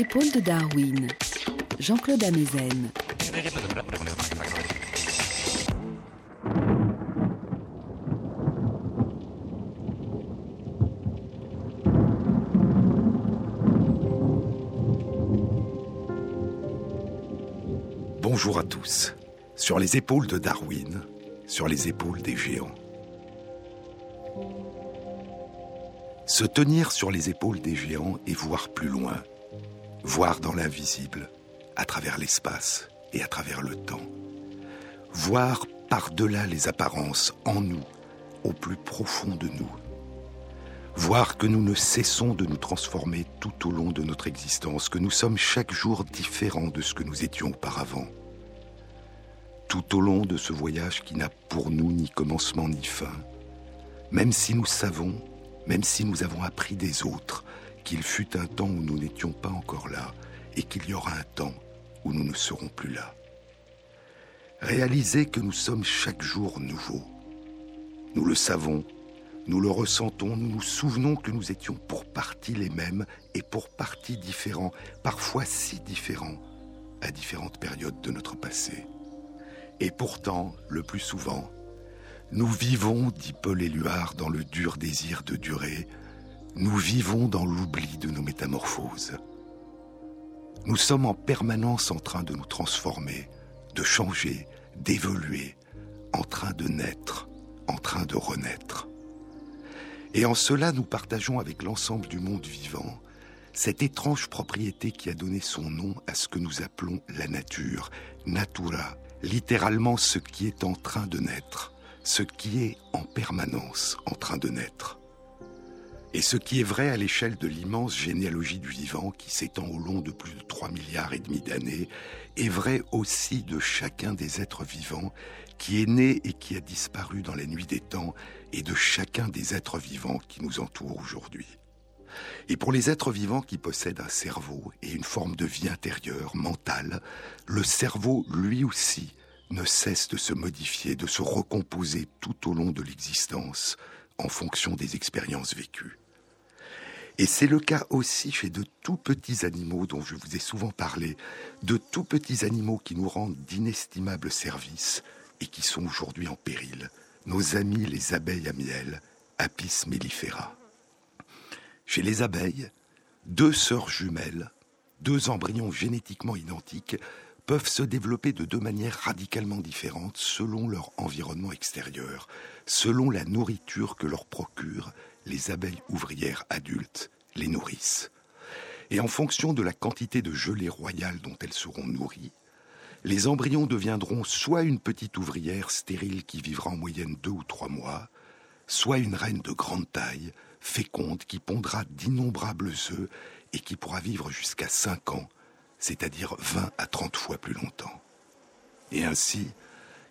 Épaules de Darwin, Jean-Claude Amezen. Bonjour à tous. Sur les épaules de Darwin, sur les épaules des géants. Se tenir sur les épaules des géants et voir plus loin, voir dans l'invisible, à travers l'espace et à travers le temps. Voir par-delà les apparences en nous, au plus profond de nous. Voir que nous ne cessons de nous transformer tout au long de notre existence, que nous sommes chaque jour différents de ce que nous étions auparavant tout au long de ce voyage qui n'a pour nous ni commencement ni fin, même si nous savons, même si nous avons appris des autres, qu'il fut un temps où nous n'étions pas encore là et qu'il y aura un temps où nous ne serons plus là. Réaliser que nous sommes chaque jour nouveaux. Nous le savons, nous le ressentons, nous nous souvenons que nous étions pour partie les mêmes et pour partie différents, parfois si différents, à différentes périodes de notre passé. Et pourtant, le plus souvent, nous vivons, dit Paul Éluard, dans le dur désir de durer, nous vivons dans l'oubli de nos métamorphoses. Nous sommes en permanence en train de nous transformer, de changer, d'évoluer, en train de naître, en train de renaître. Et en cela, nous partageons avec l'ensemble du monde vivant cette étrange propriété qui a donné son nom à ce que nous appelons la nature, natura, littéralement ce qui est en train de naître, ce qui est en permanence en train de naître. Et ce qui est vrai à l'échelle de l'immense généalogie du vivant qui s'étend au long de plus de 3 milliards et demi d'années, est vrai aussi de chacun des êtres vivants qui est né et qui a disparu dans la nuit des temps et de chacun des êtres vivants qui nous entourent aujourd'hui. Et pour les êtres vivants qui possèdent un cerveau et une forme de vie intérieure, mentale, le cerveau, lui aussi, ne cesse de se modifier, de se recomposer tout au long de l'existence en fonction des expériences vécues. Et c'est le cas aussi chez de tout petits animaux dont je vous ai souvent parlé, de tout petits animaux qui nous rendent d'inestimables services et qui sont aujourd'hui en péril, nos amis les abeilles à miel, Apis mellifera. Chez les abeilles, deux sœurs jumelles, deux embryons génétiquement identiques, peuvent se développer de deux manières radicalement différentes selon leur environnement extérieur, selon la nourriture que leur procurent les abeilles ouvrières adultes, les nourrices. Et en fonction de la quantité de gelée royale dont elles seront nourries, les embryons deviendront soit une petite ouvrière stérile qui vivra en moyenne deux ou trois mois, soit une reine de grande taille, féconde, qui pondra d'innombrables œufs et qui pourra vivre jusqu'à cinq ans, c'est-à-dire 20 à 30 fois plus longtemps. Et ainsi,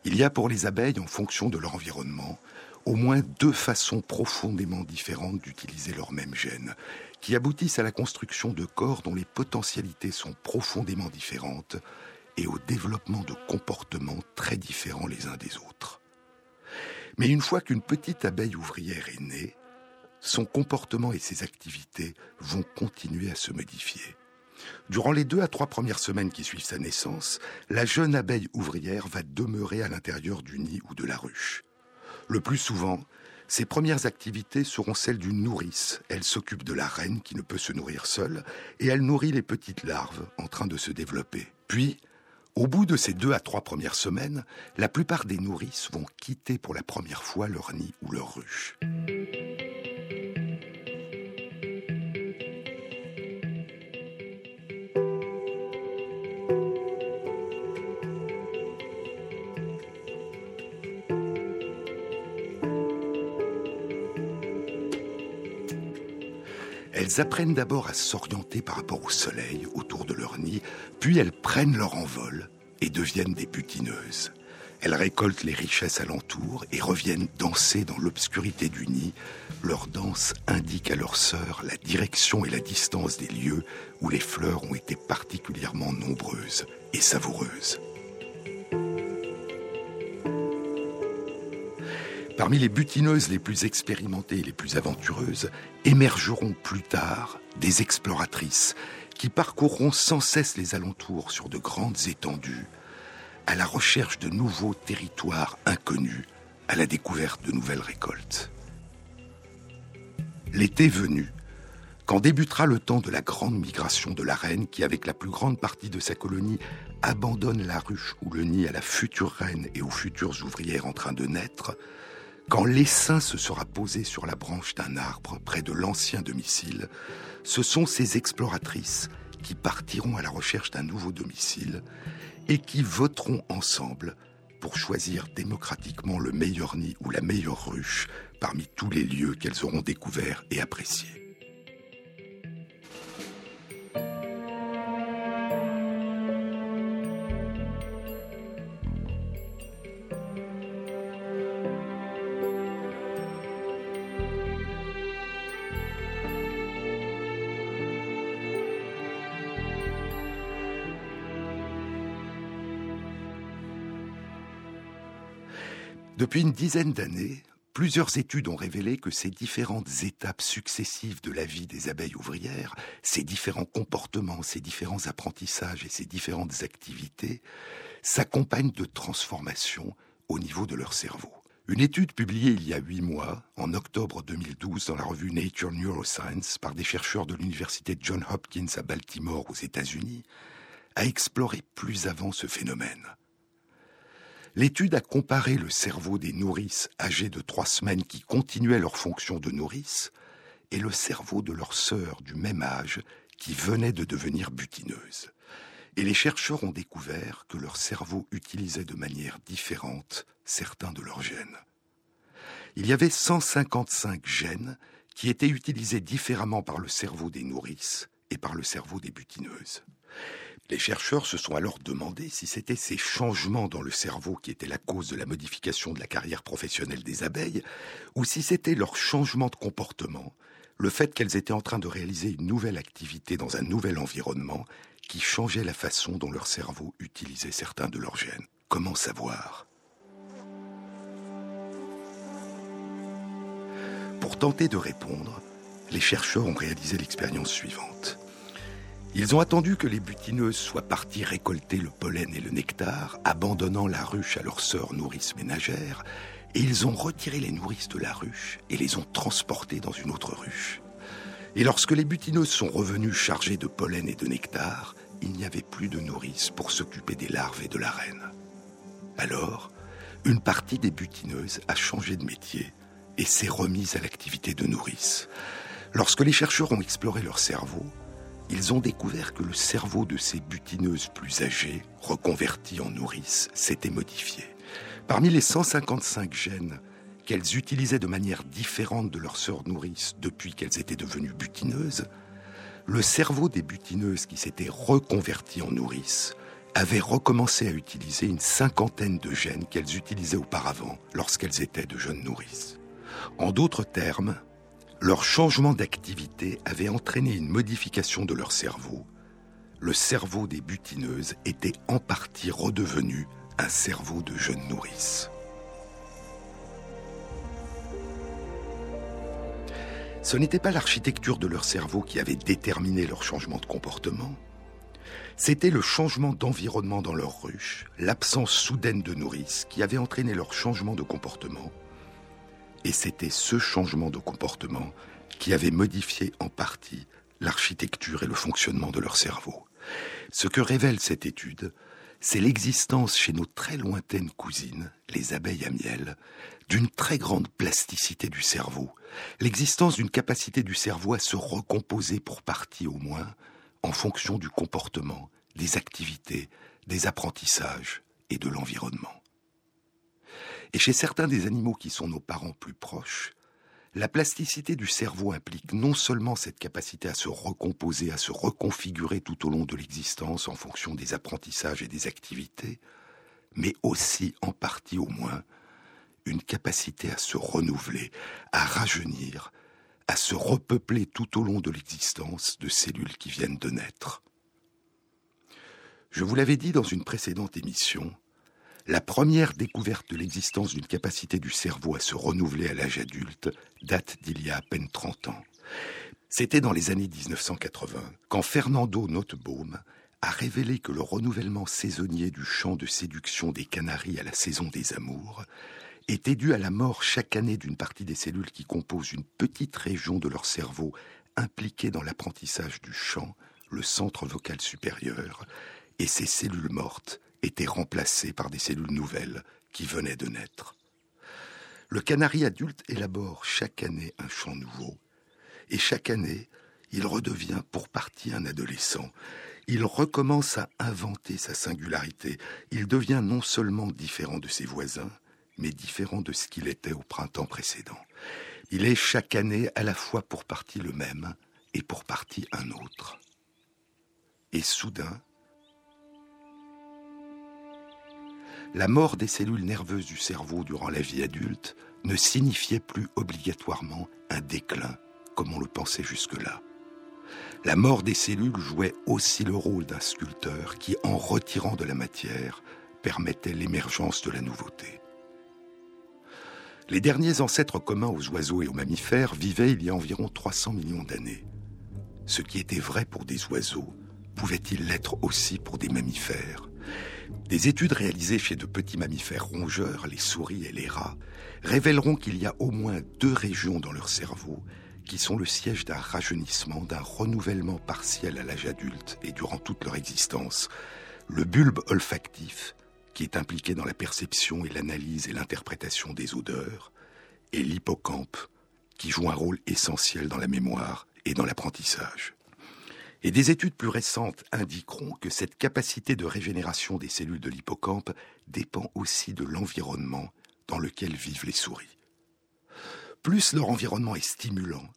il y a pour les abeilles, en fonction de leur environnement, au moins deux façons profondément différentes d'utiliser leur même gène, qui aboutissent à la construction de corps dont les potentialités sont profondément différentes et au développement de comportements très différents les uns des autres. Mais une fois qu'une petite abeille ouvrière est née, son comportement et ses activités vont continuer à se modifier. Durant les deux à trois premières semaines qui suivent sa naissance, la jeune abeille ouvrière va demeurer à l'intérieur du nid ou de la ruche. Le plus souvent, ses premières activités seront celles d'une nourrice. Elle s'occupe de la reine qui ne peut se nourrir seule et elle nourrit les petites larves en train de se développer. Puis, au bout de ces deux à trois premières semaines, la plupart des nourrices vont quitter pour la première fois leur nid ou leur ruche. Elles apprennent d'abord à s'orienter par rapport au soleil autour de leur nid, puis elles prennent leur envol et deviennent des butineuses. Elles récoltent les richesses alentour et reviennent danser dans l'obscurité du nid. Leur danse indique à leurs sœurs la direction et la distance des lieux où les fleurs ont été particulièrement nombreuses et savoureuses. Parmi les butineuses les plus expérimentées et les plus aventureuses, émergeront plus tard des exploratrices qui parcourront sans cesse les alentours sur de grandes étendues, à la recherche de nouveaux territoires inconnus, à la découverte de nouvelles récoltes. L'été venu, quand débutera le temps de la grande migration de la reine qui, avec la plus grande partie de sa colonie, abandonne la ruche ou le nid à la future reine et aux futures ouvrières en train de naître, quand l'essaim se sera posé sur la branche d'un arbre près de l'ancien domicile, ce sont ces exploratrices qui partiront à la recherche d'un nouveau domicile et qui voteront ensemble pour choisir démocratiquement le meilleur nid ou la meilleure ruche parmi tous les lieux qu'elles auront découverts et appréciés. Depuis une dizaine d'années, plusieurs études ont révélé que ces différentes étapes successives de la vie des abeilles ouvrières, ces différents comportements, ces différents apprentissages et ces différentes activités s'accompagnent de transformations au niveau de leur cerveau. Une étude publiée il y a huit mois, en octobre 2012, dans la revue Nature Neuroscience, par des chercheurs de l'université John Hopkins à Baltimore aux États-Unis, a exploré plus avant ce phénomène. L'étude a comparé le cerveau des nourrices âgées de trois semaines qui continuaient leur fonction de nourrice et le cerveau de leurs sœurs du même âge qui venaient de devenir butineuses. Et les chercheurs ont découvert que leur cerveau utilisait de manière différente certains de leurs gènes. Il y avait 155 gènes qui étaient utilisés différemment par le cerveau des nourrices et par le cerveau des butineuses. Les chercheurs se sont alors demandé si c'était ces changements dans le cerveau qui étaient la cause de la modification de la carrière professionnelle des abeilles, ou si c'était leur changement de comportement, le fait qu'elles étaient en train de réaliser une nouvelle activité dans un nouvel environnement qui changeait la façon dont leur cerveau utilisait certains de leurs gènes. Comment savoir? Pour tenter de répondre, les chercheurs ont réalisé l'expérience suivante. Ils ont attendu que les butineuses soient parties récolter le pollen et le nectar, abandonnant la ruche à leurs sœurs nourrices ménagères, et ils ont retiré les nourrices de la ruche et les ont transportées dans une autre ruche. Et lorsque les butineuses sont revenues chargées de pollen et de nectar, il n'y avait plus de nourrices pour s'occuper des larves et de la reine. Alors, une partie des butineuses a changé de métier et s'est remise à l'activité de nourrice. Lorsque les chercheurs ont exploré leur cerveau, ils ont découvert que le cerveau de ces butineuses plus âgées, reconverties en nourrices, s'était modifié. Parmi les 155 gènes qu'elles utilisaient de manière différente de leurs sœurs nourrices depuis qu'elles étaient devenues butineuses, le cerveau des butineuses qui s'étaient reconverties en nourrices avait recommencé à utiliser une cinquantaine de gènes qu'elles utilisaient auparavant lorsqu'elles étaient de jeunes nourrices. En d'autres termes, leur changement d'activité avait entraîné une modification de leur cerveau. Le cerveau des butineuses était en partie redevenu un cerveau de jeune nourrice. Ce n'était pas l'architecture de leur cerveau qui avait déterminé leur changement de comportement. C'était le changement d'environnement dans leur ruche, l'absence soudaine de nourrice qui avait entraîné leur changement de comportement et c'était ce changement de comportement qui avait modifié en partie l'architecture et le fonctionnement de leur cerveau. Ce que révèle cette étude, c'est l'existence chez nos très lointaines cousines, les abeilles à miel, d'une très grande plasticité du cerveau, l'existence d'une capacité du cerveau à se recomposer pour partie au moins, en fonction du comportement, des activités, des apprentissages et de l'environnement. Et chez certains des animaux qui sont nos parents plus proches, la plasticité du cerveau implique non seulement cette capacité à se recomposer, à se reconfigurer tout au long de l'existence en fonction des apprentissages et des activités, mais aussi, en partie au moins, une capacité à se renouveler, à rajeunir, à se repeupler tout au long de l'existence de cellules qui viennent de naître. Je vous l'avais dit dans une précédente émission, La première découverte de l'existence d'une capacité du cerveau à se renouveler à l'âge adulte date d'il y a à peine 30 ans. C'était dans les années 1980, quand Fernando Notebaum a révélé que le renouvellement saisonnier du chant de séduction des canaris à la saison des amours était dû à la mort chaque année d'une partie des cellules qui composent une petite région de leur cerveau impliquée dans l'apprentissage du chant, le centre vocal supérieur, et ces cellules mortes étaient remplacées par des cellules nouvelles qui venaient de naître. Le canari adulte élabore chaque année un chant nouveau, et chaque année, il redevient pour partie un adolescent, il recommence à inventer sa singularité. Il devient non seulement différent de ses voisins, mais différent de ce qu'il était au printemps précédent. Il est chaque année à la fois pour partie le même et pour partie un autre. Et soudain, la mort des cellules nerveuses du cerveau durant la vie adulte ne signifiait plus obligatoirement un déclin, comme on le pensait jusque-là. La mort des cellules jouait aussi le rôle d'un sculpteur qui, en retirant de la matière, permettait l'émergence de la nouveauté. Les derniers ancêtres communs aux oiseaux et aux mammifères vivaient il y a environ 300 millions d'années. Ce qui était vrai pour des oiseaux pouvait-il l'être aussi pour des mammifères? Des études réalisées chez de petits mammifères rongeurs, les souris et les rats, révéleront qu'il y a au moins deux régions dans leur cerveau qui sont le siège d'un rajeunissement, d'un renouvellement partiel à l'âge adulte et durant toute leur existence. Le bulbe olfactif, qui est impliqué dans la perception et l'analyse et l'interprétation des odeurs, et l'hippocampe, qui joue un rôle essentiel dans la mémoire et dans l'apprentissage. Et des études plus récentes indiqueront que cette capacité de régénération des cellules de l'hippocampe dépend aussi de l'environnement dans lequel vivent les souris. Plus leur environnement est stimulant,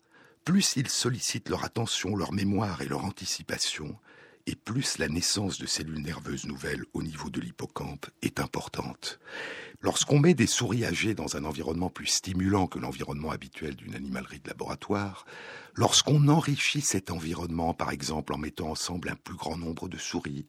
plus ils sollicitent leur attention, leur mémoire et leur anticipation, et plus la naissance de cellules nerveuses nouvelles au niveau de l'hippocampe est importante. Lorsqu'on met des souris âgées dans un environnement plus stimulant que l'environnement habituel d'une animalerie de laboratoire, lorsqu'on enrichit cet environnement, par exemple en mettant ensemble un plus grand nombre de souris,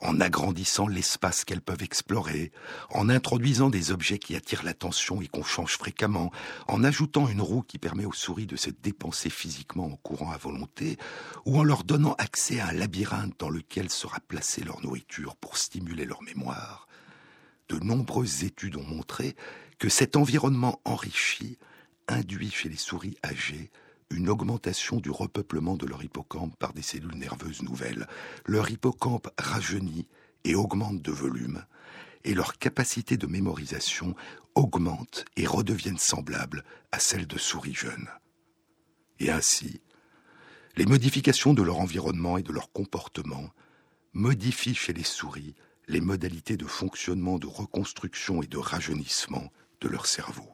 en agrandissant l'espace qu'elles peuvent explorer, en introduisant des objets qui attirent l'attention et qu'on change fréquemment, en ajoutant une roue qui permet aux souris de se dépenser physiquement en courant à volonté, ou en leur donnant accès à un labyrinthe dans lequel sera placée leur nourriture pour stimuler leur mémoire. De nombreuses études ont montré que cet environnement enrichi induit chez les souris âgées une augmentation du repeuplement de leur hippocampe par des cellules nerveuses nouvelles. Leur hippocampe rajeunit et augmente de volume, et leur capacité de mémorisation augmente et redeviennent semblables à celles de souris jeunes. Et ainsi, les modifications de leur environnement et de leur comportement modifient chez les souris les modalités de fonctionnement, de reconstruction et de rajeunissement de leur cerveau.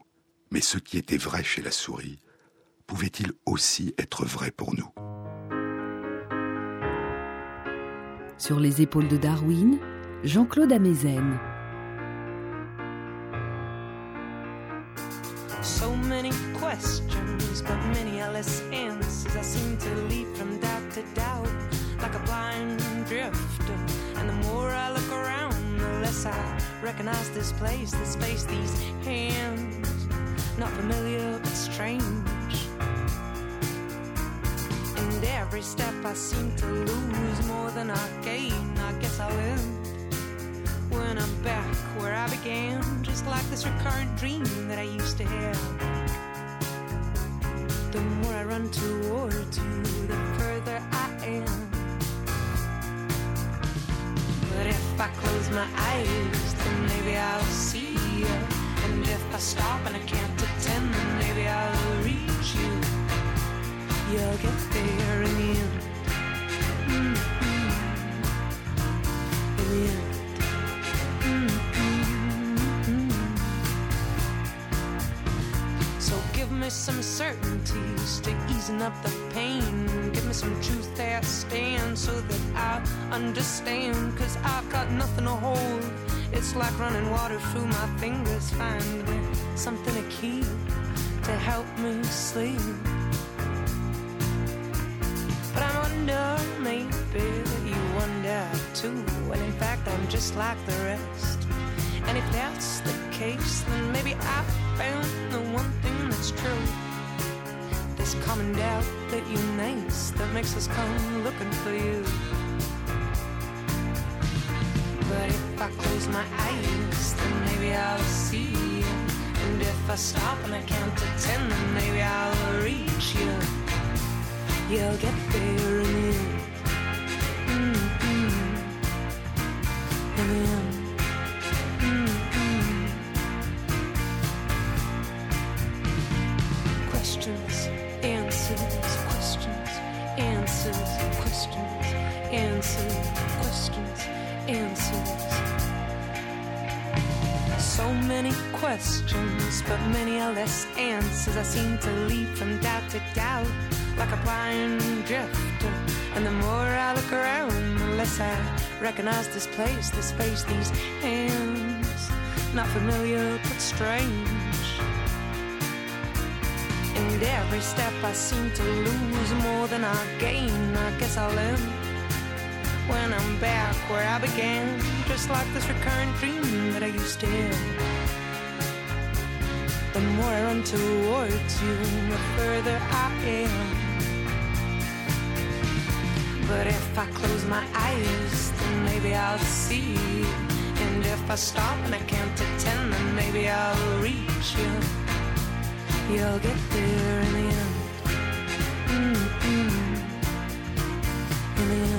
Mais ce qui était vrai chez la souris pouvait-il aussi être vrai pour nous Sur les épaules de Darwin, Jean-Claude Amezen. So many questions, but many are less answers. I seem to leap from doubt to doubt like a blind drifter. And the more I look around, the less I recognize this place, this space, these hands. Not familiar, but strange. And every step I seem to lose more than I gain. I guess I'll end when I'm back where I began, just like this recurrent dream that I used to have. The more I run towards you, the further I am. But if I close my eyes, then maybe I'll see you. And if I stop and I can't attend, then maybe I'll you'll get there in the end. Mm-hmm. In the end. Mm-hmm. So give me some certainties to easing up the pain. Give me some truth that stands so that I understand. Cause I've got nothing to hold. It's like running water through my fingers. Find me something to keep to help me sleep. Just like the rest. And if that's the case, then maybe I found the one thing that's true. This common doubt that unites, that makes us come looking for you. But if I close my eyes, then maybe I'll see you. And if I stop and I count to ten, then maybe I'll reach you. You'll get there in the end. Questions, but many are less answers. I seem to leap from doubt to doubt like a blind drifter. And the more I look around, the less I recognize this place, this face, these hands. Not familiar, but strange. And every step I seem to lose more than I gain. I guess I'll end when I'm back where I began. Just like this recurrent dream that I used to have. The more I run towards you, the further I am. But if I close my eyes, then maybe I'll see. And if I stop and I count to ten, then maybe I'll reach you. You'll get there in the end. Mm-mm. In the end.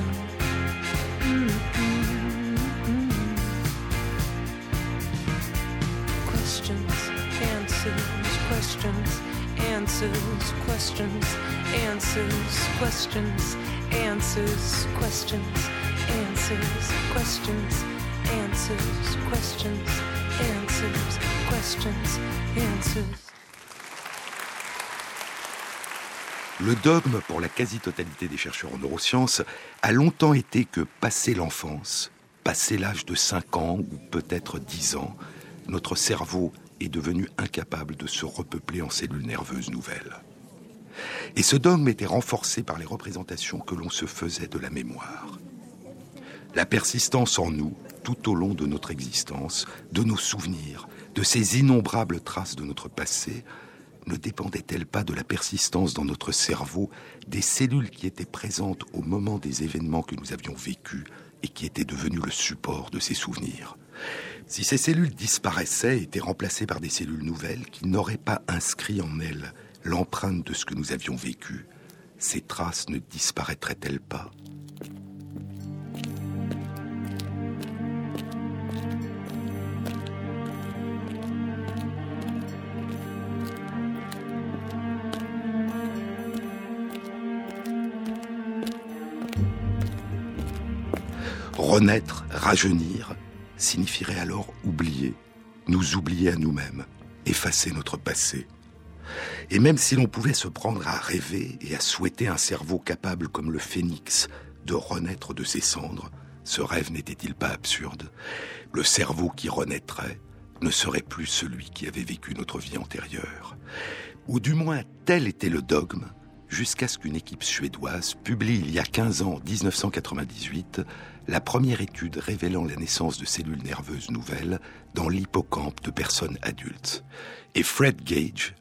Questions, answers, questions, answers, questions, answers, questions, answers, questions, answers, questions, answers, questions, answers. Le dogme pour la quasi-totalité des chercheurs en neurosciences a longtemps été que, passé l'enfance, passé l'âge de 5 ans ou peut-être 10 ans, notre cerveau est devenu incapable de se repeupler en cellules nerveuses nouvelles. Et ce dogme était renforcé par les représentations que l'on se faisait de la mémoire. La persistance en nous, tout au long de notre existence, de nos souvenirs, de ces innombrables traces de notre passé, ne dépendait-elle pas de la persistance dans notre cerveau des cellules qui étaient présentes au moment des événements que nous avions vécus et qui étaient devenues le support de ces souvenirs? Si ces cellules disparaissaient et étaient remplacées par des cellules nouvelles qui n'auraient pas inscrit en elles l'empreinte de ce que nous avions vécu, ces traces ne disparaîtraient-elles pas? Renaître, rajeunir, signifierait alors oublier, nous oublier à nous-mêmes, effacer notre passé. Et même si l'on pouvait se prendre à rêver et à souhaiter un cerveau capable comme le phénix de renaître de ses cendres, ce rêve n'était-il pas absurde? Le cerveau qui renaîtrait ne serait plus celui qui avait vécu notre vie antérieure. Ou du moins tel était le dogme jusqu'à ce qu'une équipe suédoise publie il y a 15 ans, en 1998, la première étude révélant la naissance de cellules nerveuses nouvelles dans l'hippocampe de personnes adultes. Et Fred Gage,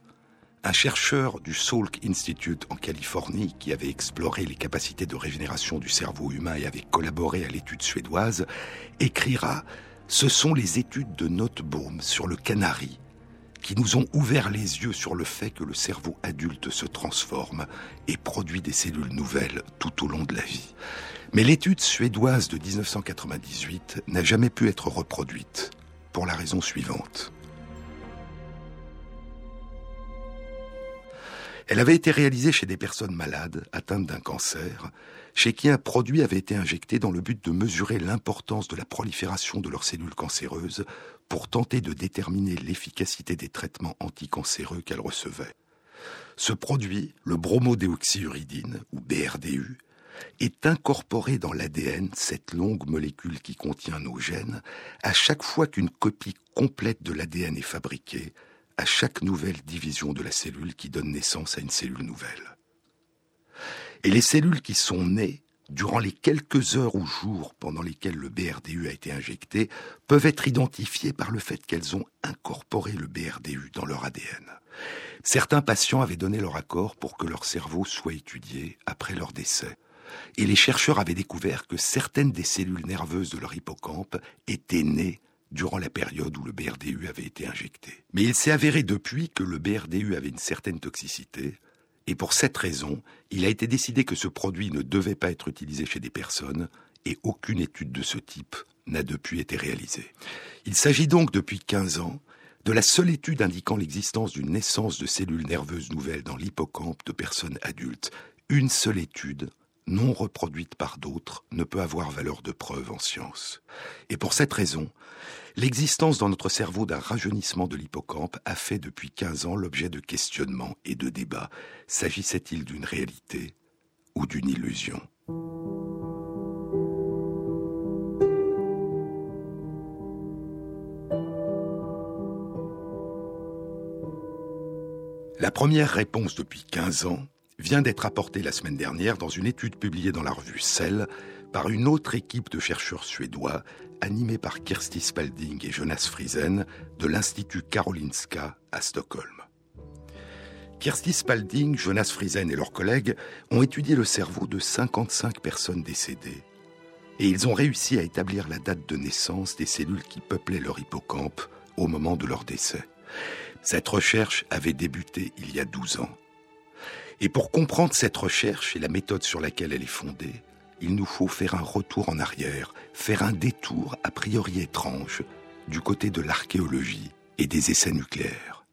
un chercheur du Salk Institute en Californie qui avait exploré les capacités de régénération du cerveau humain et avait collaboré à l'étude suédoise, écrira Ce sont les études de Notbaum sur le canari qui nous ont ouvert les yeux sur le fait que le cerveau adulte se transforme et produit des cellules nouvelles tout au long de la vie. Mais l'étude suédoise de 1998 n'a jamais pu être reproduite, pour la raison suivante. Elle avait été réalisée chez des personnes malades atteintes d'un cancer, chez qui un produit avait été injecté dans le but de mesurer l'importance de la prolifération de leurs cellules cancéreuses pour tenter de déterminer l'efficacité des traitements anticancéreux qu'elles recevaient. Ce produit, le bromodéoxyuridine, ou BRDU, est incorporé dans l'ADN, cette longue molécule qui contient nos gènes, à chaque fois qu'une copie complète de l'ADN est fabriquée, à chaque nouvelle division de la cellule qui donne naissance à une cellule nouvelle. Et les cellules qui sont nées durant les quelques heures ou jours pendant lesquels le BRDU a été injecté, peuvent être identifiées par le fait qu'elles ont incorporé le BRDU dans leur ADN. Certains patients avaient donné leur accord pour que leur cerveau soit étudié après leur décès. Et les chercheurs avaient découvert que certaines des cellules nerveuses de leur hippocampe étaient nées durant la période où le BRDU avait été injecté. Mais il s'est avéré depuis que le BRDU avait une certaine toxicité, et pour cette raison, il a été décidé que ce produit ne devait pas être utilisé chez des personnes, et aucune étude de ce type n'a depuis été réalisée. Il s'agit donc depuis 15 ans de la seule étude indiquant l'existence d'une naissance de cellules nerveuses nouvelles dans l'hippocampe de personnes adultes. Une seule étude non reproduite par d'autres, ne peut avoir valeur de preuve en science. Et pour cette raison, l'existence dans notre cerveau d'un rajeunissement de l'hippocampe a fait depuis 15 ans l'objet de questionnements et de débats. S'agissait-il d'une réalité ou d'une illusion? La première réponse depuis 15 ans vient d'être apporté la semaine dernière dans une étude publiée dans la revue Cell par une autre équipe de chercheurs suédois animée par Kirsti Spalding et Jonas Friesen de l'Institut Karolinska à Stockholm. Kirsti Spalding, Jonas Friesen et leurs collègues ont étudié le cerveau de 55 personnes décédées et ils ont réussi à établir la date de naissance des cellules qui peuplaient leur hippocampe au moment de leur décès. Cette recherche avait débuté il y a 12 ans. Et pour comprendre cette recherche et la méthode sur laquelle elle est fondée, il nous faut faire un retour en arrière, faire un détour a priori étrange du côté de l'archéologie et des essais nucléaires.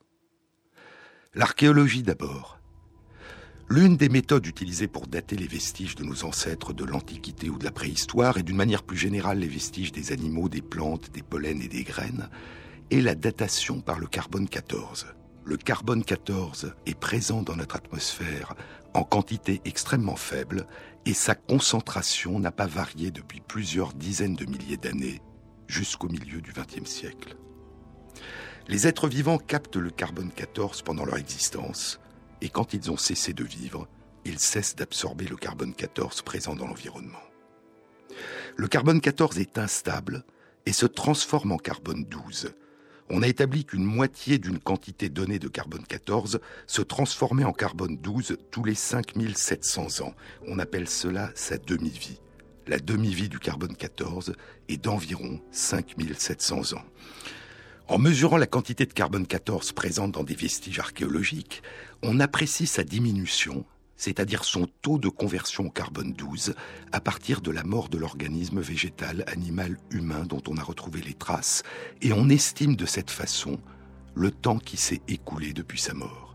L'archéologie d'abord. L'une des méthodes utilisées pour dater les vestiges de nos ancêtres de l'Antiquité ou de la préhistoire, et d'une manière plus générale les vestiges des animaux, des plantes, des pollens et des graines, est la datation par le carbone 14 le carbone 14 est présent dans notre atmosphère en quantité extrêmement faible et sa concentration n'a pas varié depuis plusieurs dizaines de milliers d'années jusqu'au milieu du XXe siècle. Les êtres vivants captent le carbone 14 pendant leur existence et quand ils ont cessé de vivre, ils cessent d'absorber le carbone 14 présent dans l'environnement. Le carbone 14 est instable et se transforme en carbone 12 on a établi qu'une moitié d'une quantité donnée de carbone 14 se transformait en carbone 12 tous les 5700 ans. On appelle cela sa demi-vie. La demi-vie du carbone 14 est d'environ 5700 ans. En mesurant la quantité de carbone 14 présente dans des vestiges archéologiques, on apprécie sa diminution c'est-à-dire son taux de conversion au carbone 12, à partir de la mort de l'organisme végétal, animal, humain dont on a retrouvé les traces, et on estime de cette façon le temps qui s'est écoulé depuis sa mort.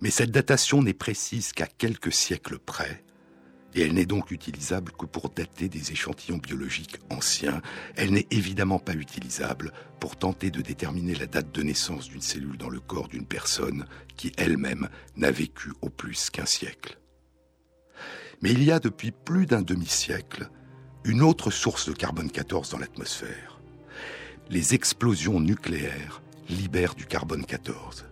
Mais cette datation n'est précise qu'à quelques siècles près, et elle n'est donc utilisable que pour dater des échantillons biologiques anciens. Elle n'est évidemment pas utilisable pour tenter de déterminer la date de naissance d'une cellule dans le corps d'une personne qui elle-même n'a vécu au plus qu'un siècle. Mais il y a depuis plus d'un demi-siècle une autre source de carbone 14 dans l'atmosphère. Les explosions nucléaires libèrent du carbone 14.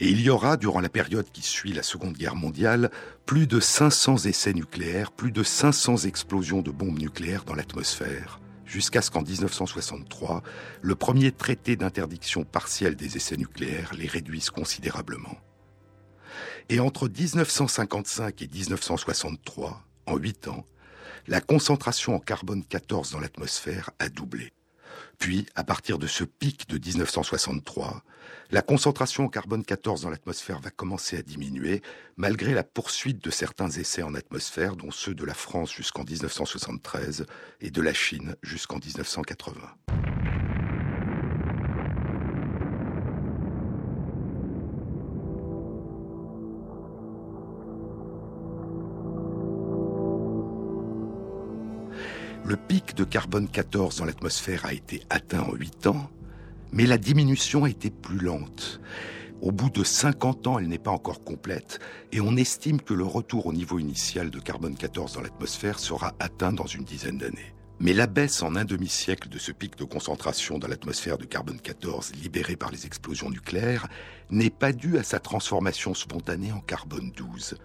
Et il y aura, durant la période qui suit la Seconde Guerre mondiale, plus de 500 essais nucléaires, plus de 500 explosions de bombes nucléaires dans l'atmosphère, jusqu'à ce qu'en 1963, le premier traité d'interdiction partielle des essais nucléaires les réduise considérablement. Et entre 1955 et 1963, en 8 ans, la concentration en carbone 14 dans l'atmosphère a doublé. Puis, à partir de ce pic de 1963, la concentration en carbone 14 dans l'atmosphère va commencer à diminuer, malgré la poursuite de certains essais en atmosphère, dont ceux de la France jusqu'en 1973 et de la Chine jusqu'en 1980. Le pic de carbone 14 dans l'atmosphère a été atteint en 8 ans, mais la diminution a été plus lente. Au bout de 50 ans, elle n'est pas encore complète, et on estime que le retour au niveau initial de carbone 14 dans l'atmosphère sera atteint dans une dizaine d'années. Mais la baisse en un demi-siècle de ce pic de concentration dans l'atmosphère de carbone 14 libéré par les explosions nucléaires n'est pas due à sa transformation spontanée en carbone 12,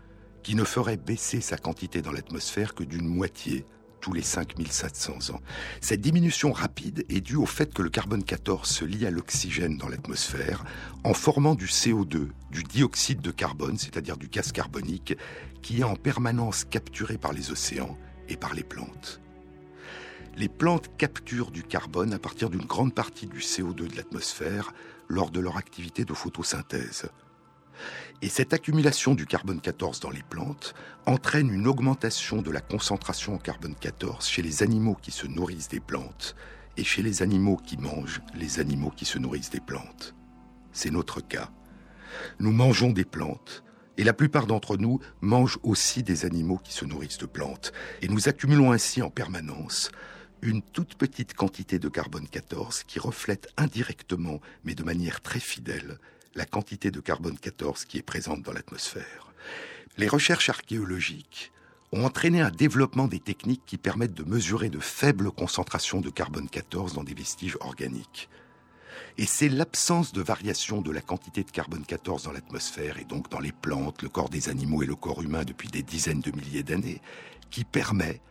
qui ne ferait baisser sa quantité dans l'atmosphère que d'une moitié tous les 5700 ans. Cette diminution rapide est due au fait que le carbone 14 se lie à l'oxygène dans l'atmosphère en formant du CO2, du dioxyde de carbone, c'est-à-dire du gaz carbonique, qui est en permanence capturé par les océans et par les plantes. Les plantes capturent du carbone à partir d'une grande partie du CO2 de l'atmosphère lors de leur activité de photosynthèse. Et cette accumulation du carbone 14 dans les plantes entraîne une augmentation de la concentration en carbone 14 chez les animaux qui se nourrissent des plantes et chez les animaux qui mangent les animaux qui se nourrissent des plantes. C'est notre cas. Nous mangeons des plantes, et la plupart d'entre nous mangent aussi des animaux qui se nourrissent de plantes, et nous accumulons ainsi en permanence une toute petite quantité de carbone 14 qui reflète indirectement, mais de manière très fidèle, la quantité de carbone 14 qui est présente dans l'atmosphère. Les recherches archéologiques ont entraîné un développement des techniques qui permettent de mesurer de faibles concentrations de carbone 14 dans des vestiges organiques. Et c'est l'absence de variation de la quantité de carbone 14 dans l'atmosphère et donc dans les plantes, le corps des animaux et le corps humain depuis des dizaines de milliers d'années qui permet,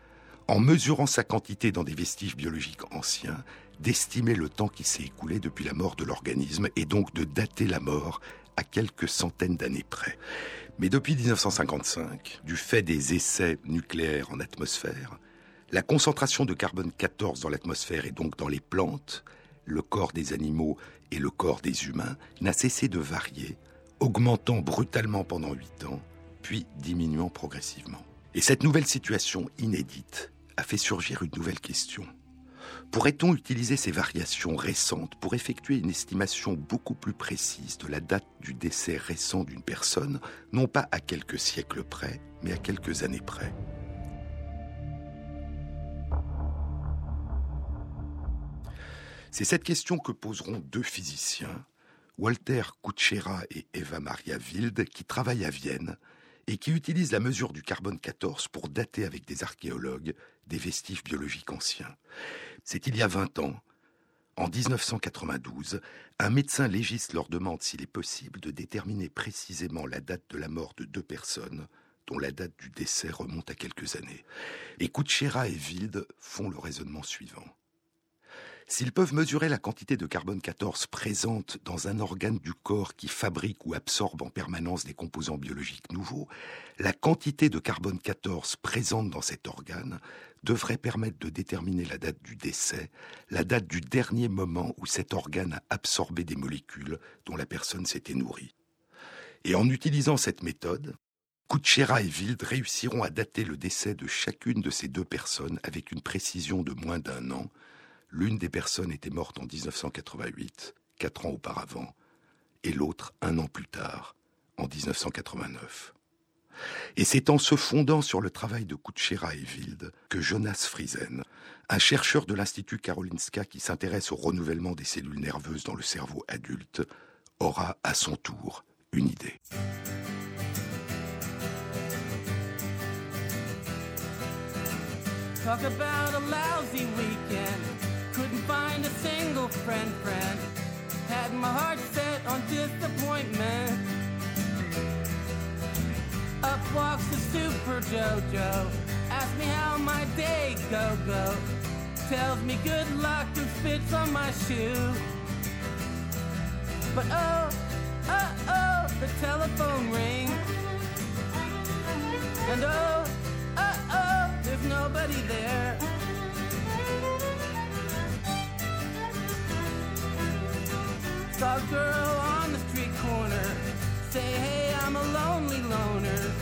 en mesurant sa quantité dans des vestiges biologiques anciens, d'estimer le temps qui s'est écoulé depuis la mort de l'organisme et donc de dater la mort à quelques centaines d'années près. Mais depuis 1955, du fait des essais nucléaires en atmosphère, la concentration de carbone 14 dans l'atmosphère et donc dans les plantes, le corps des animaux et le corps des humains n'a cessé de varier, augmentant brutalement pendant 8 ans, puis diminuant progressivement. Et cette nouvelle situation inédite a fait surgir une nouvelle question. Pourrait-on utiliser ces variations récentes pour effectuer une estimation beaucoup plus précise de la date du décès récent d'une personne, non pas à quelques siècles près, mais à quelques années près? C'est cette question que poseront deux physiciens, Walter Kutschera et Eva Maria Wild, qui travaillent à Vienne et qui utilisent la mesure du carbone 14 pour dater avec des archéologues des vestiges biologiques anciens. C'est il y a 20 ans, en 1992, un médecin légiste leur demande s'il est possible de déterminer précisément la date de la mort de deux personnes dont la date du décès remonte à quelques années. Et Kutschera et Wild font le raisonnement suivant. S'ils peuvent mesurer la quantité de carbone 14 présente dans un organe du corps qui fabrique ou absorbe en permanence des composants biologiques nouveaux, la quantité de carbone 14 présente dans cet organe devrait permettre de déterminer la date du décès, la date du dernier moment où cet organe a absorbé des molécules dont la personne s'était nourrie. Et en utilisant cette méthode, Kutschera et Wild réussiront à dater le décès de chacune de ces deux personnes avec une précision de moins d'un an, L'une des personnes était morte en 1988, quatre ans auparavant, et l'autre un an plus tard, en 1989. Et c'est en se fondant sur le travail de Kutschera et Wild que Jonas Friesen, un chercheur de l'Institut Karolinska qui s'intéresse au renouvellement des cellules nerveuses dans le cerveau adulte, aura à son tour une idée. Find a single friend, friend. Had my heart set on disappointment. Up walks the super JoJo. Asks me how my day go go. Tells me good luck and spits on my shoe. But oh, oh, oh, the telephone rings. And oh, oh, oh, there's nobody there. Saw a girl on the street corner say, Hey, I'm a lonely loner.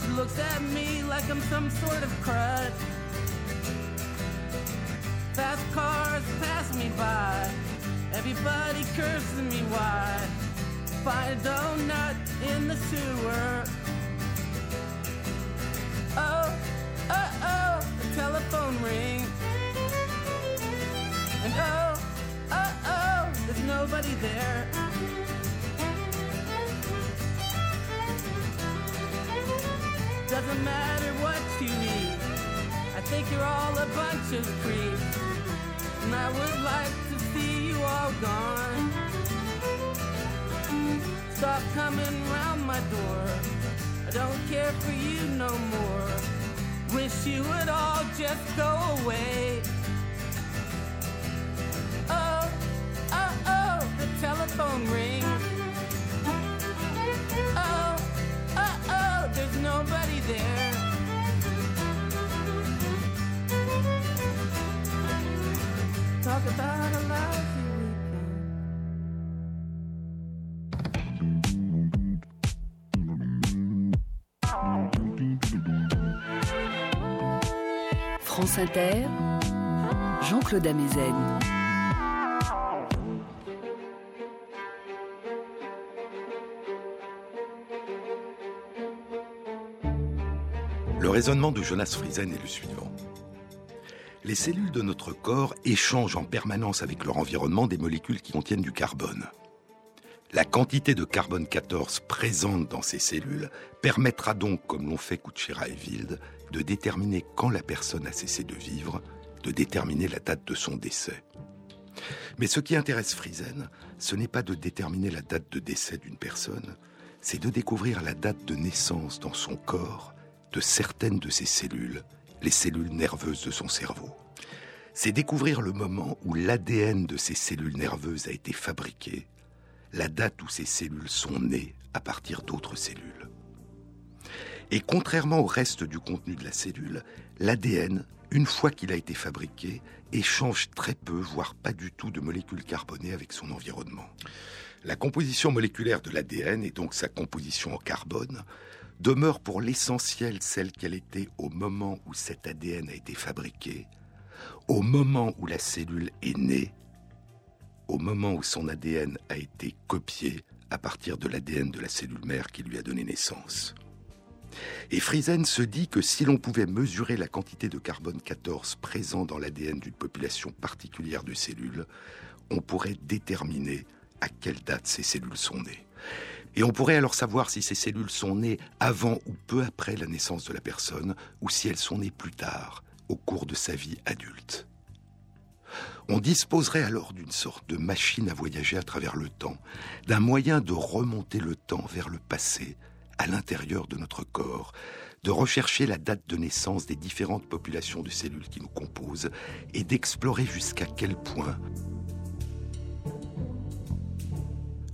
She looks at me like I'm some sort of crud. Fast cars pass me by. Everybody cursing me why. Find a donut in the sewer. Oh, oh, oh, the telephone rings. And oh, nobody there. Doesn't matter what you eat. I think you're all a bunch of creeps. And I would like to see you all gone. Stop coming round my door. I don't care for you no more. Wish you would all just go away. Telephone rings. Oh, oh, oh, there's nobody there. Talk about a lousy France Inter, Jean-Claude Amezen. Raisonnement de Jonas Friesen est le suivant. Les cellules de notre corps échangent en permanence avec leur environnement des molécules qui contiennent du carbone. La quantité de carbone 14 présente dans ces cellules permettra donc, comme l'ont fait Kuchera et Wild, de déterminer quand la personne a cessé de vivre, de déterminer la date de son décès. Mais ce qui intéresse Friesen, ce n'est pas de déterminer la date de décès d'une personne, c'est de découvrir la date de naissance dans son corps de certaines de ses cellules, les cellules nerveuses de son cerveau. C'est découvrir le moment où l'ADN de ces cellules nerveuses a été fabriqué, la date où ces cellules sont nées à partir d'autres cellules. Et contrairement au reste du contenu de la cellule, l'ADN, une fois qu'il a été fabriqué, échange très peu, voire pas du tout de molécules carbonées avec son environnement. La composition moléculaire de l'ADN, et donc sa composition en carbone, demeure pour l'essentiel celle qu'elle était au moment où cet ADN a été fabriqué, au moment où la cellule est née, au moment où son ADN a été copié à partir de l'ADN de la cellule mère qui lui a donné naissance. Et Friesen se dit que si l'on pouvait mesurer la quantité de carbone 14 présent dans l'ADN d'une population particulière de cellules, on pourrait déterminer à quelle date ces cellules sont nées. Et on pourrait alors savoir si ces cellules sont nées avant ou peu après la naissance de la personne, ou si elles sont nées plus tard, au cours de sa vie adulte. On disposerait alors d'une sorte de machine à voyager à travers le temps, d'un moyen de remonter le temps vers le passé, à l'intérieur de notre corps, de rechercher la date de naissance des différentes populations de cellules qui nous composent et d'explorer jusqu'à quel point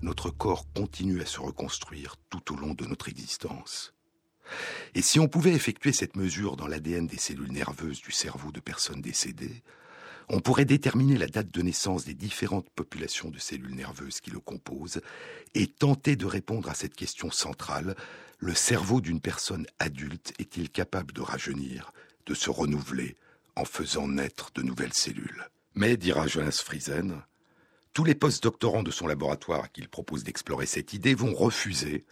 notre corps continue à se reconstruire tout au long de notre existence. Et si on pouvait effectuer cette mesure dans l'ADN des cellules nerveuses du cerveau de personnes décédées, on pourrait déterminer la date de naissance des différentes populations de cellules nerveuses qui le composent et tenter de répondre à cette question centrale. Le cerveau d'une personne adulte est-il capable de rajeunir, de se renouveler, en faisant naître de nouvelles cellules? Mais, dira Jonas Friesen, tous les post-doctorants de son laboratoire à qui propose d'explorer cette idée vont refuser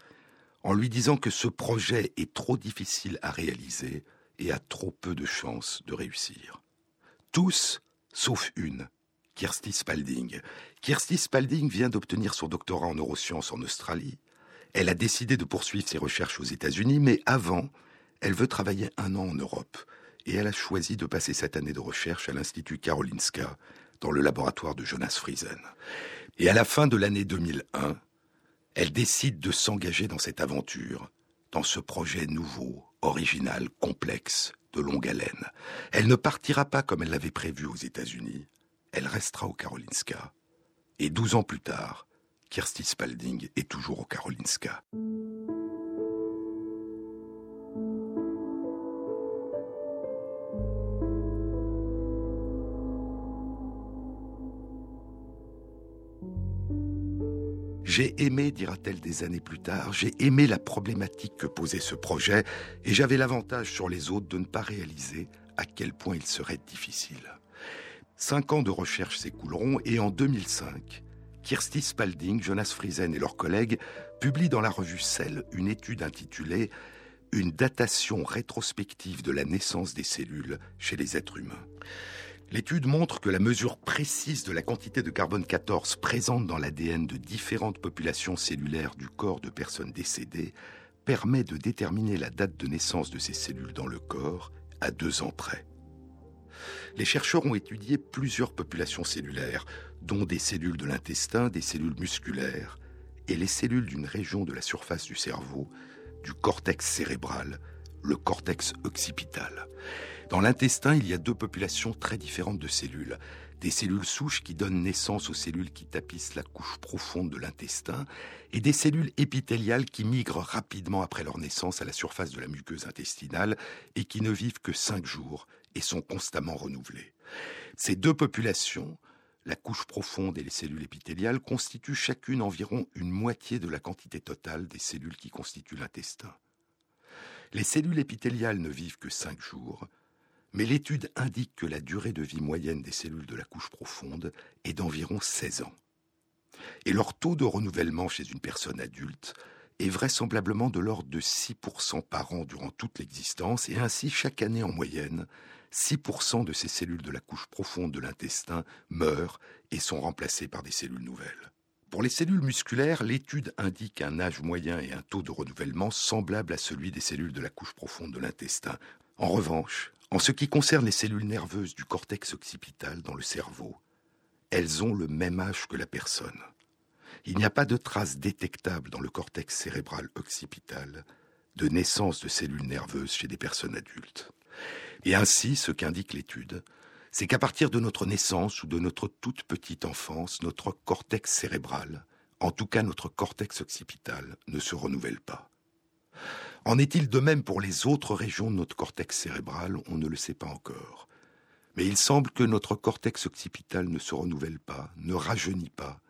en lui disant que ce projet est trop difficile à réaliser et a trop peu de chances de réussir. Tous sauf une, Kirsty Spalding. Kirsty Spalding vient d'obtenir son doctorat en neurosciences en Australie. Elle a décidé de poursuivre ses recherches aux États-Unis, mais avant, elle veut travailler un an en Europe. Et elle a choisi de passer cette année de recherche à l'Institut Karolinska, dans le laboratoire de Jonas Friesen. Et à la fin de l'année 2001, elle décide de s'engager dans cette aventure, dans ce projet nouveau, original, complexe, de longue haleine. Elle ne partira pas comme elle l'avait prévu aux États-Unis. Elle restera au Karolinska. Et douze ans plus tard, Kirsty Spalding est toujours au Karolinska. J'ai aimé, dira-t-elle des années plus tard, j'ai aimé la problématique que posait ce projet et j'avais l'avantage sur les autres de ne pas réaliser à quel point il serait difficile. Cinq ans de recherche s'écouleront et en 2005, Kirsty Spalding, Jonas Friesen et leurs collègues publient dans la revue Cell une étude intitulée Une datation rétrospective de la naissance des cellules chez les êtres humains. L'étude montre que la mesure précise de la quantité de carbone 14 présente dans l'ADN de différentes populations cellulaires du corps de personnes décédées permet de déterminer la date de naissance de ces cellules dans le corps à deux ans près. Les chercheurs ont étudié plusieurs populations cellulaires, dont des cellules de l'intestin, des cellules musculaires et les cellules d'une région de la surface du cerveau, du cortex cérébral, le cortex occipital. Dans l'intestin, il y a deux populations très différentes de cellules. Des cellules souches qui donnent naissance aux cellules qui tapissent la couche profonde de l'intestin et des cellules épithéliales qui migrent rapidement après leur naissance à la surface de la muqueuse intestinale et qui ne vivent que cinq jours et sont constamment renouvelées. Ces deux populations, la couche profonde et les cellules épithéliales, constituent chacune environ une moitié de la quantité totale des cellules qui constituent l'intestin. Les cellules épithéliales ne vivent que cinq jours, mais l'étude indique que la durée de vie moyenne des cellules de la couche profonde est d'environ 16 ans. Et leur taux de renouvellement chez une personne adulte est vraisemblablement de l'ordre de 6% par an durant toute l'existence, et ainsi chaque année en moyenne, 6% de ces cellules de la couche profonde de l'intestin meurent et sont remplacées par des cellules nouvelles. Pour les cellules musculaires, l'étude indique un âge moyen et un taux de renouvellement semblable à celui des cellules de la couche profonde de l'intestin. En revanche, en ce qui concerne les cellules nerveuses du cortex occipital dans le cerveau, elles ont le même âge que la personne. Il n'y a pas de traces détectables dans le cortex cérébral occipital de naissance de cellules nerveuses chez des personnes adultes. Et ainsi, ce qu'indique l'étude, c'est qu'à partir de notre naissance ou de notre toute petite enfance, notre cortex cérébral, en tout cas notre cortex occipital, ne se renouvelle pas. En est-il de même pour les autres régions de notre cortex cérébral? On ne le sait pas encore. Mais il semble que notre cortex occipital ne se renouvelle pas, ne rajeunit pas.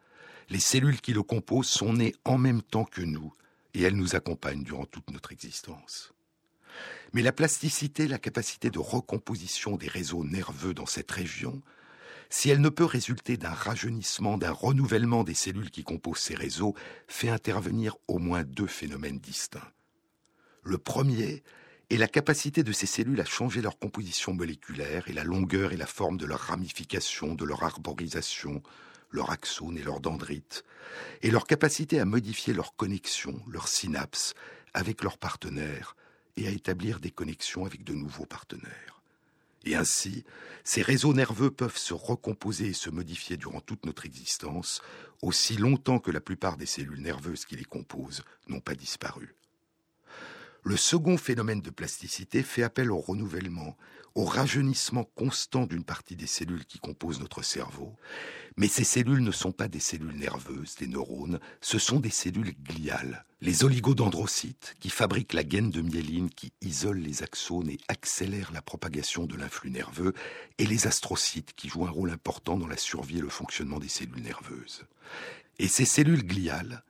Les cellules qui le composent sont nées en même temps que nous, et elles nous accompagnent durant toute notre existence. Mais la plasticité, la capacité de recomposition des réseaux nerveux dans cette région, si elle ne peut résulter d'un rajeunissement, d'un renouvellement des cellules qui composent ces réseaux, fait intervenir au moins deux phénomènes distincts. Le premier est la capacité de ces cellules à changer leur composition moléculaire et la longueur et la forme de leur ramification, de leur arborisation, leur axone et leur dendrite, et leur capacité à modifier leurs connexions, leurs synapses, avec leurs partenaires, et à établir des connexions avec de nouveaux partenaires. Et ainsi, ces réseaux nerveux peuvent se recomposer et se modifier durant toute notre existence, aussi longtemps que la plupart des cellules nerveuses qui les composent n'ont pas disparu. Le second phénomène de plasticité fait appel au renouvellement, au rajeunissement constant d'une partie des cellules qui composent notre cerveau. Mais ces cellules ne sont pas des cellules nerveuses, des neurones, ce sont des cellules gliales, les oligodendrocytes qui fabriquent la gaine de myéline qui isole les axones et accélère la propagation de l'influx nerveux, et les astrocytes qui jouent un rôle important dans la survie et le fonctionnement des cellules nerveuses. Et ces cellules gliales,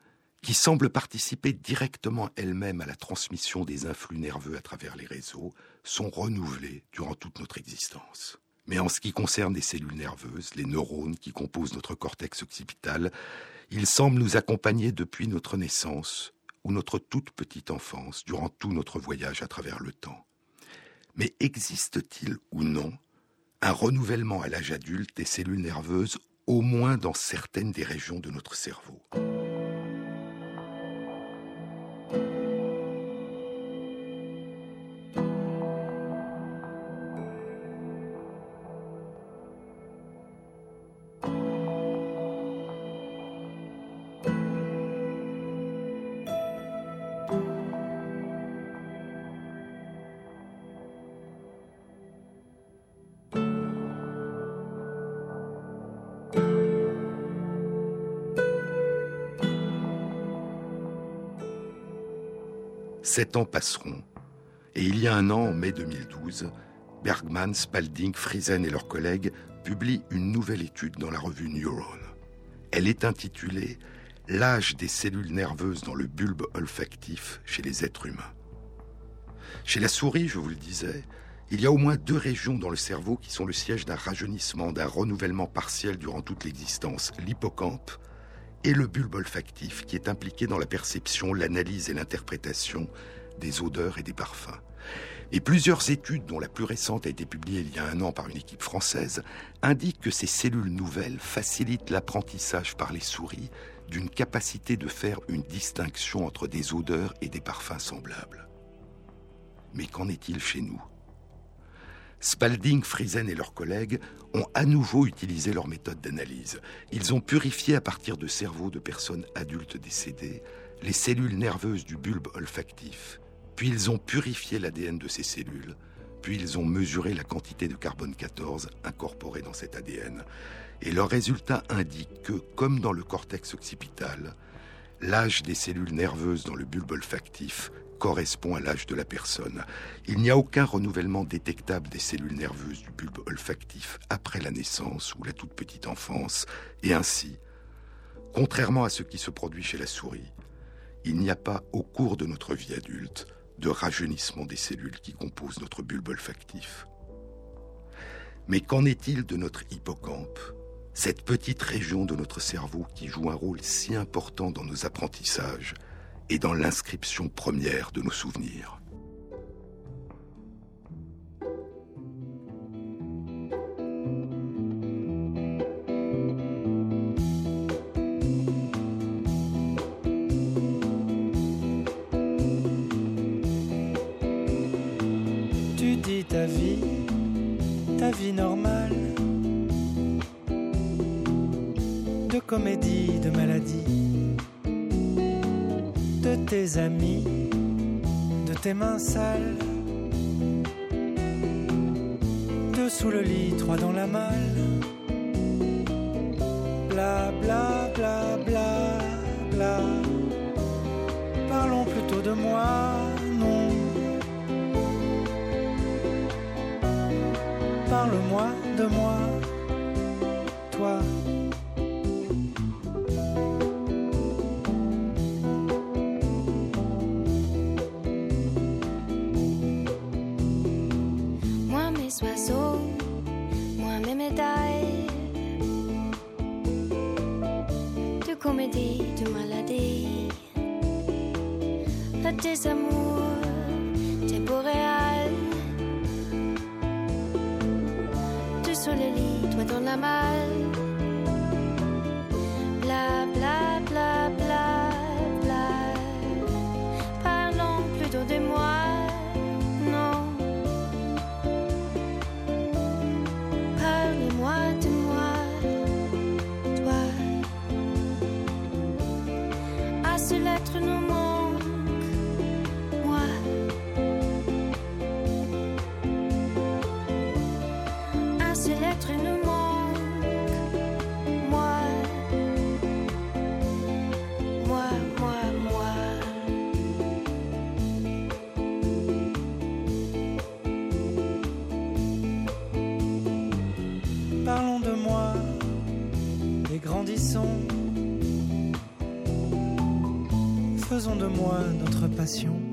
qui semblent participer directement elles-mêmes à la transmission des influx nerveux à travers les réseaux, sont renouvelées durant toute notre existence. Mais en ce qui concerne les cellules nerveuses, les neurones qui composent notre cortex occipital, ils semblent nous accompagner depuis notre naissance ou notre toute petite enfance, durant tout notre voyage à travers le temps. Mais existe-t-il ou non un renouvellement à l'âge adulte des cellules nerveuses, au moins dans certaines des régions de notre cerveau? Sept ans passeront, et il y a un an, en mai 2012, Bergman, Spalding, Friesen et leurs collègues publient une nouvelle étude dans la revue Neuron. Elle est intitulée L'âge des cellules nerveuses dans le bulbe olfactif chez les êtres humains. Chez la souris, je vous le disais, il y a au moins deux régions dans le cerveau qui sont le siège d'un rajeunissement, d'un renouvellement partiel durant toute l'existence, l'hippocampe et le bulbe olfactif qui est impliqué dans la perception, l'analyse et l'interprétation des odeurs et des parfums. Et plusieurs études, dont la plus récente a été publiée il y a un an par une équipe française, indiquent que ces cellules nouvelles facilitent l'apprentissage par les souris d'une capacité de faire une distinction entre des odeurs et des parfums semblables. Mais qu'en est-il chez nous? Spalding, Friesen et leurs collègues ont à nouveau utilisé leur méthode d'analyse. Ils ont purifié à partir de cerveaux de personnes adultes décédées les cellules nerveuses du bulbe olfactif, puis ils ont purifié l'ADN de ces cellules, puis ils ont mesuré la quantité de carbone 14 incorporée dans cet ADN. Et leurs résultats indiquent que, comme dans le cortex occipital, l'âge des cellules nerveuses dans le bulbe olfactif correspond à l'âge de la personne. Il n'y a aucun renouvellement détectable des cellules nerveuses du bulbe olfactif après la naissance ou la toute petite enfance, et ainsi, contrairement à ce qui se produit chez la souris, il n'y a pas au cours de notre vie adulte de rajeunissement des cellules qui composent notre bulbe olfactif. Mais qu'en est-il de notre hippocampe cette petite région de notre cerveau qui joue un rôle si important dans nos apprentissages et dans l'inscription première de nos souvenirs. Tes mains sales, À ce Faisons de moi notre passion.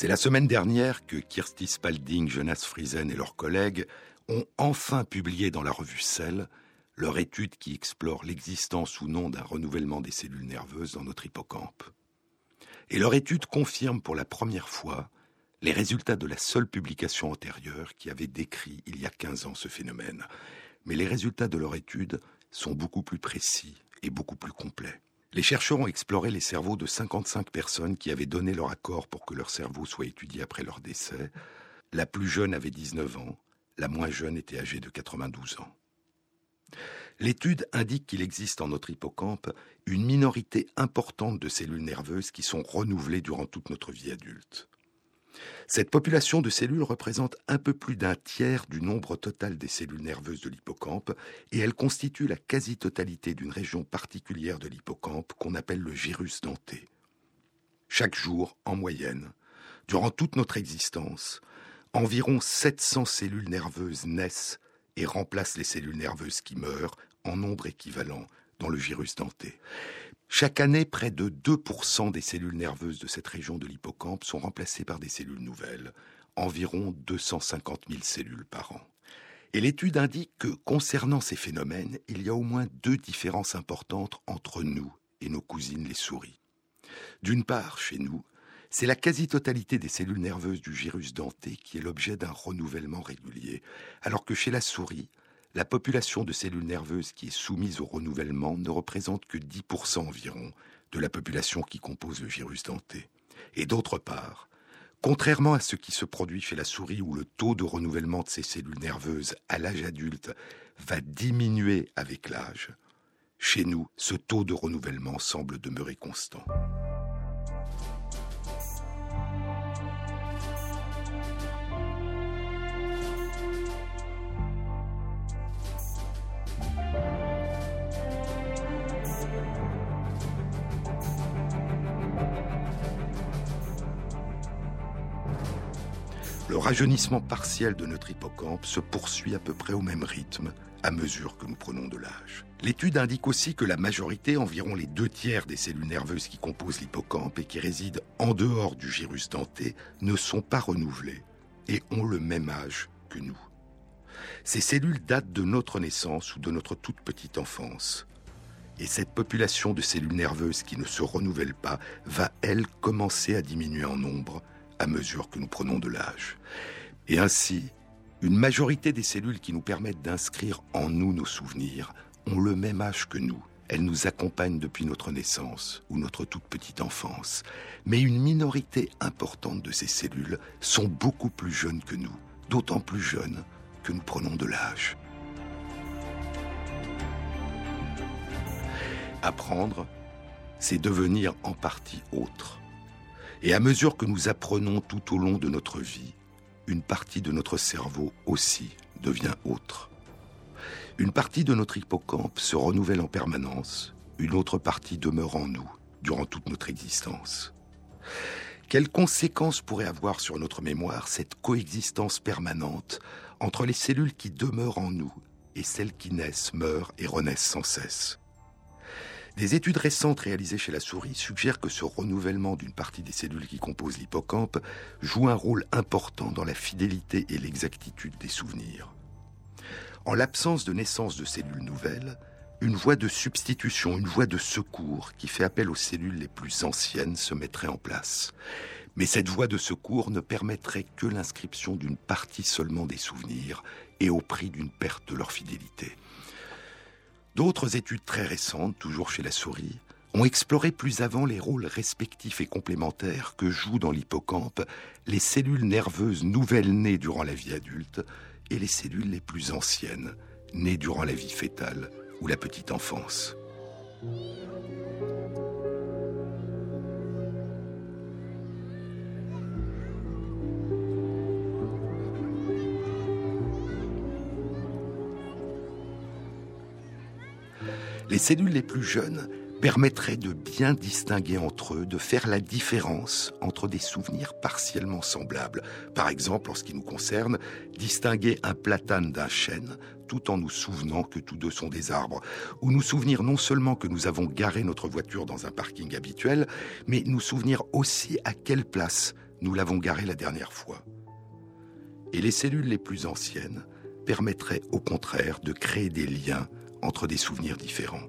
C'est la semaine dernière que Kirsty Spalding, Jonas Friesen et leurs collègues ont enfin publié dans la revue Cell leur étude qui explore l'existence ou non d'un renouvellement des cellules nerveuses dans notre hippocampe. Et leur étude confirme pour la première fois les résultats de la seule publication antérieure qui avait décrit il y a 15 ans ce phénomène. Mais les résultats de leur étude sont beaucoup plus précis et beaucoup plus complets. Les chercheurs ont exploré les cerveaux de 55 personnes qui avaient donné leur accord pour que leur cerveau soit étudié après leur décès. La plus jeune avait 19 ans, la moins jeune était âgée de 92 ans. L'étude indique qu'il existe en notre hippocampe une minorité importante de cellules nerveuses qui sont renouvelées durant toute notre vie adulte. Cette population de cellules représente un peu plus d'un tiers du nombre total des cellules nerveuses de l'hippocampe et elle constitue la quasi-totalité d'une région particulière de l'hippocampe qu'on appelle le gyrus denté. Chaque jour, en moyenne, durant toute notre existence, environ 700 cellules nerveuses naissent et remplacent les cellules nerveuses qui meurent en nombre équivalent dans le gyrus denté. Chaque année, près de 2% des cellules nerveuses de cette région de l'hippocampe sont remplacées par des cellules nouvelles, environ 250 000 cellules par an. Et l'étude indique que, concernant ces phénomènes, il y a au moins deux différences importantes entre nous et nos cousines les souris. D'une part, chez nous, c'est la quasi-totalité des cellules nerveuses du gyrus denté qui est l'objet d'un renouvellement régulier, alors que chez la souris, la population de cellules nerveuses qui est soumise au renouvellement ne représente que 10% environ de la population qui compose le virus denté. Et d'autre part, contrairement à ce qui se produit chez la souris où le taux de renouvellement de ces cellules nerveuses à l'âge adulte va diminuer avec l'âge, chez nous, ce taux de renouvellement semble demeurer constant. Le rajeunissement partiel de notre hippocampe se poursuit à peu près au même rythme à mesure que nous prenons de l'âge. L'étude indique aussi que la majorité, environ les deux tiers des cellules nerveuses qui composent l'hippocampe et qui résident en dehors du gyrus denté, ne sont pas renouvelées et ont le même âge que nous. Ces cellules datent de notre naissance ou de notre toute petite enfance. Et cette population de cellules nerveuses qui ne se renouvellent pas va, elle, commencer à diminuer en nombre à mesure que nous prenons de l'âge. Et ainsi, une majorité des cellules qui nous permettent d'inscrire en nous nos souvenirs ont le même âge que nous. Elles nous accompagnent depuis notre naissance ou notre toute petite enfance. Mais une minorité importante de ces cellules sont beaucoup plus jeunes que nous, d'autant plus jeunes que nous prenons de l'âge. Apprendre, c'est devenir en partie autre. Et à mesure que nous apprenons tout au long de notre vie, une partie de notre cerveau aussi devient autre. Une partie de notre hippocampe se renouvelle en permanence, une autre partie demeure en nous durant toute notre existence. Quelles conséquences pourrait avoir sur notre mémoire cette coexistence permanente entre les cellules qui demeurent en nous et celles qui naissent, meurent et renaissent sans cesse? Des études récentes réalisées chez la souris suggèrent que ce renouvellement d'une partie des cellules qui composent l'hippocampe joue un rôle important dans la fidélité et l'exactitude des souvenirs. En l'absence de naissance de cellules nouvelles, une voie de substitution, une voie de secours qui fait appel aux cellules les plus anciennes se mettrait en place. Mais cette voie de secours ne permettrait que l'inscription d'une partie seulement des souvenirs et au prix d'une perte de leur fidélité. D'autres études très récentes, toujours chez la souris, ont exploré plus avant les rôles respectifs et complémentaires que jouent dans l'hippocampe les cellules nerveuses nouvelles nées durant la vie adulte et les cellules les plus anciennes, nées durant la vie fétale ou la petite enfance. Les cellules les plus jeunes permettraient de bien distinguer entre eux, de faire la différence entre des souvenirs partiellement semblables. Par exemple, en ce qui nous concerne, distinguer un platane d'un chêne tout en nous souvenant que tous deux sont des arbres, ou nous souvenir non seulement que nous avons garé notre voiture dans un parking habituel, mais nous souvenir aussi à quelle place nous l'avons garée la dernière fois. Et les cellules les plus anciennes permettraient au contraire de créer des liens entre des souvenirs différents.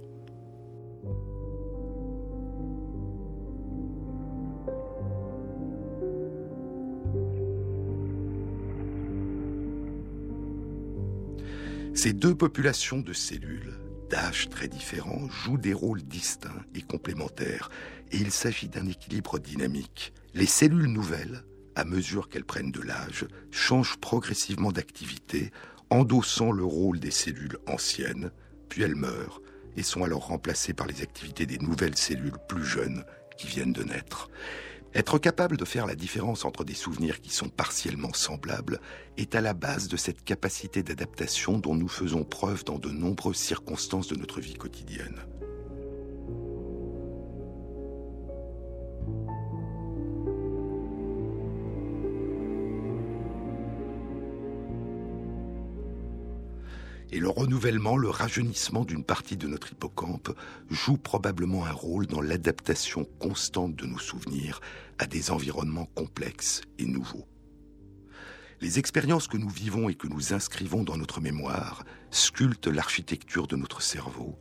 Ces deux populations de cellules, d'âge très différents, jouent des rôles distincts et complémentaires, et il s'agit d'un équilibre dynamique. Les cellules nouvelles, à mesure qu'elles prennent de l'âge, changent progressivement d'activité, endossant le rôle des cellules anciennes, puis elles meurent et sont alors remplacées par les activités des nouvelles cellules plus jeunes qui viennent de naître. Être capable de faire la différence entre des souvenirs qui sont partiellement semblables est à la base de cette capacité d'adaptation dont nous faisons preuve dans de nombreuses circonstances de notre vie quotidienne. Et le renouvellement, le rajeunissement d'une partie de notre hippocampe joue probablement un rôle dans l'adaptation constante de nos souvenirs à des environnements complexes et nouveaux. Les expériences que nous vivons et que nous inscrivons dans notre mémoire sculptent l'architecture de notre cerveau,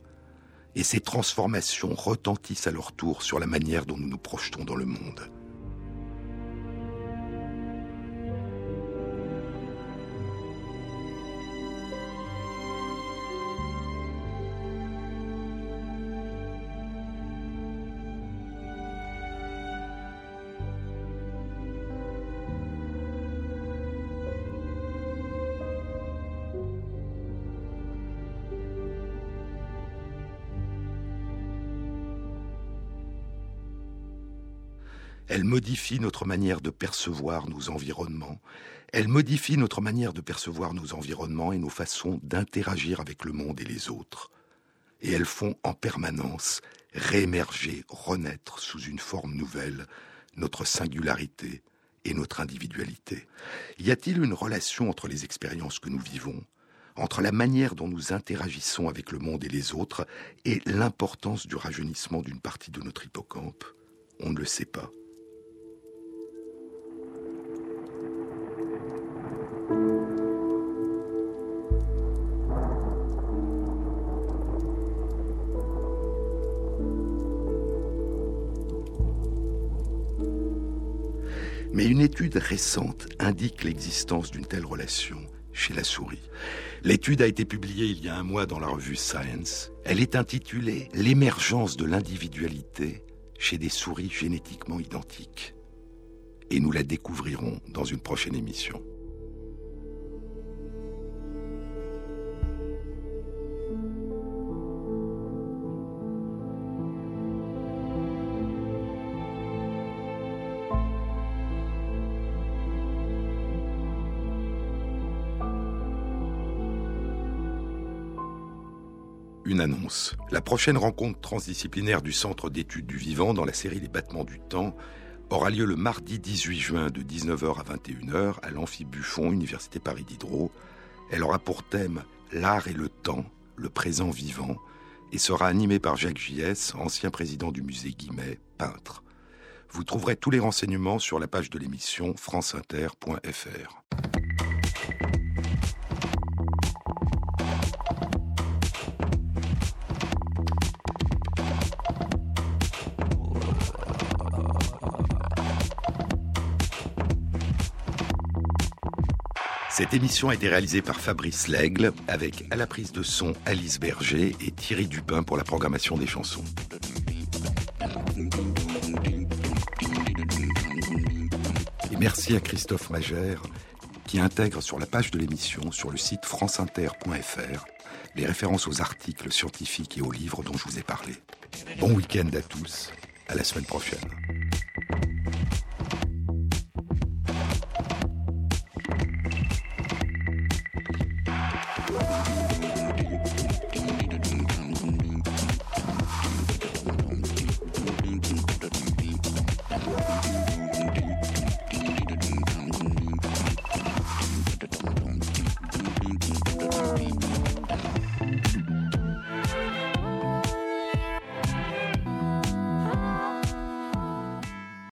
et ces transformations retentissent à leur tour sur la manière dont nous nous projetons dans le monde. Elle modifie notre manière de percevoir nos environnements. Elle modifie notre manière de percevoir nos environnements et nos façons d'interagir avec le monde et les autres. Et elles font en permanence réémerger, renaître sous une forme nouvelle notre singularité et notre individualité. Y a-t-il une relation entre les expériences que nous vivons, entre la manière dont nous interagissons avec le monde et les autres et l'importance du rajeunissement d'une partie de notre hippocampe? On ne le sait pas. Mais une étude récente indique l'existence d'une telle relation chez la souris. L'étude a été publiée il y a un mois dans la revue Science. Elle est intitulée L'émergence de l'individualité chez des souris génétiquement identiques. Et nous la découvrirons dans une prochaine émission. Une annonce. La prochaine rencontre transdisciplinaire du Centre d'études du vivant dans la série Les battements du temps aura lieu le mardi 18 juin de 19h à 21h à l'Amphi Buffon, Université Paris Diderot. Elle aura pour thème L'art et le temps, le présent vivant, et sera animée par Jacques Gies, ancien président du musée Guimet, peintre. Vous trouverez tous les renseignements sur la page de l'émission franceinter.fr. Cette émission a été réalisée par Fabrice Lègle, avec à la prise de son Alice Berger et Thierry Dupin pour la programmation des chansons. Et merci à Christophe Magère qui intègre sur la page de l'émission, sur le site franceinter.fr, les références aux articles scientifiques et aux livres dont je vous ai parlé. Bon week-end à tous, à la semaine prochaine.